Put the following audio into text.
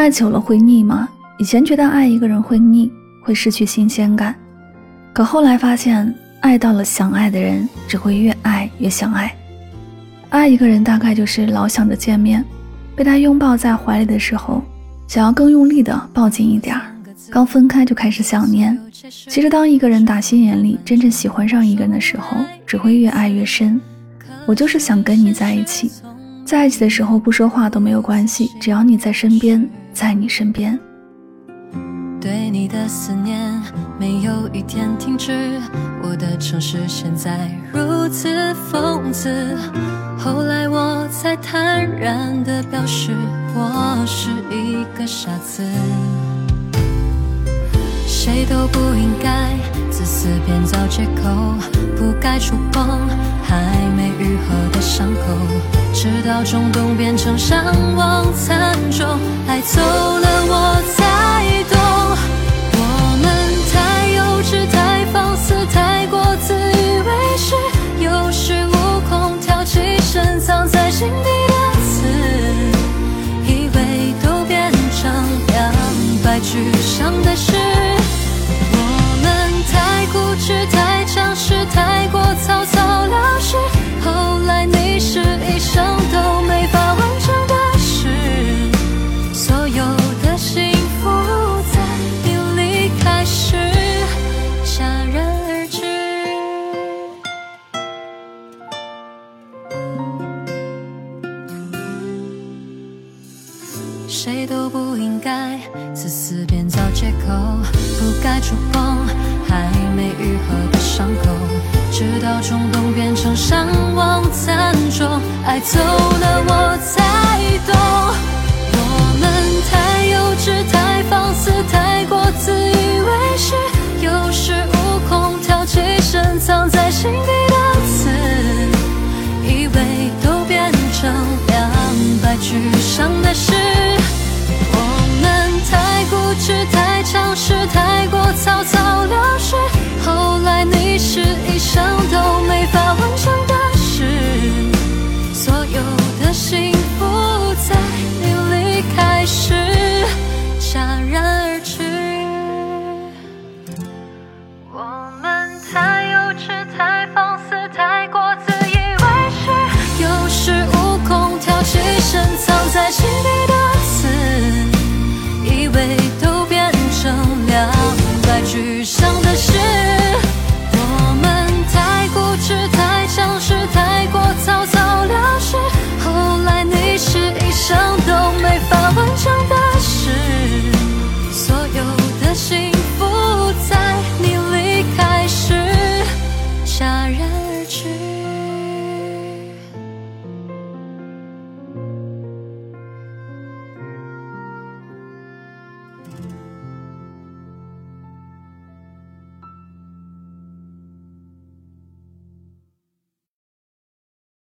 爱久了会腻吗？以前觉得爱一个人会腻，会失去新鲜感，可后来发现，爱到了想爱的人，只会越爱越想爱。爱一个人大概就是老想着见面，被他拥抱在怀里的时候，想要更用力的抱紧一点儿；刚分开就开始想念。其实，当一个人打心眼里真正喜欢上一个人的时候，只会越爱越深。我就是想跟你在一起。在一起的时候不说话都没有关系，只要你在身边，在你身边。对你的思念没有一天停止，我的城市现在如此讽刺。后来我才坦然地表示，我是一个傻子。谁都不应该自私编造借口，不该触碰还没愈合的伤口。直到冲动变成伤亡惨重，爱走了我才懂，我们太幼稚、太放肆、太过自以为是，有恃无恐，挑起深藏在心底的刺，以为都变成两败俱伤的事。谁都不应该自私编造借口，不该触碰还没愈合的伤口，直到冲动变成伤亡惨重，爱走了我。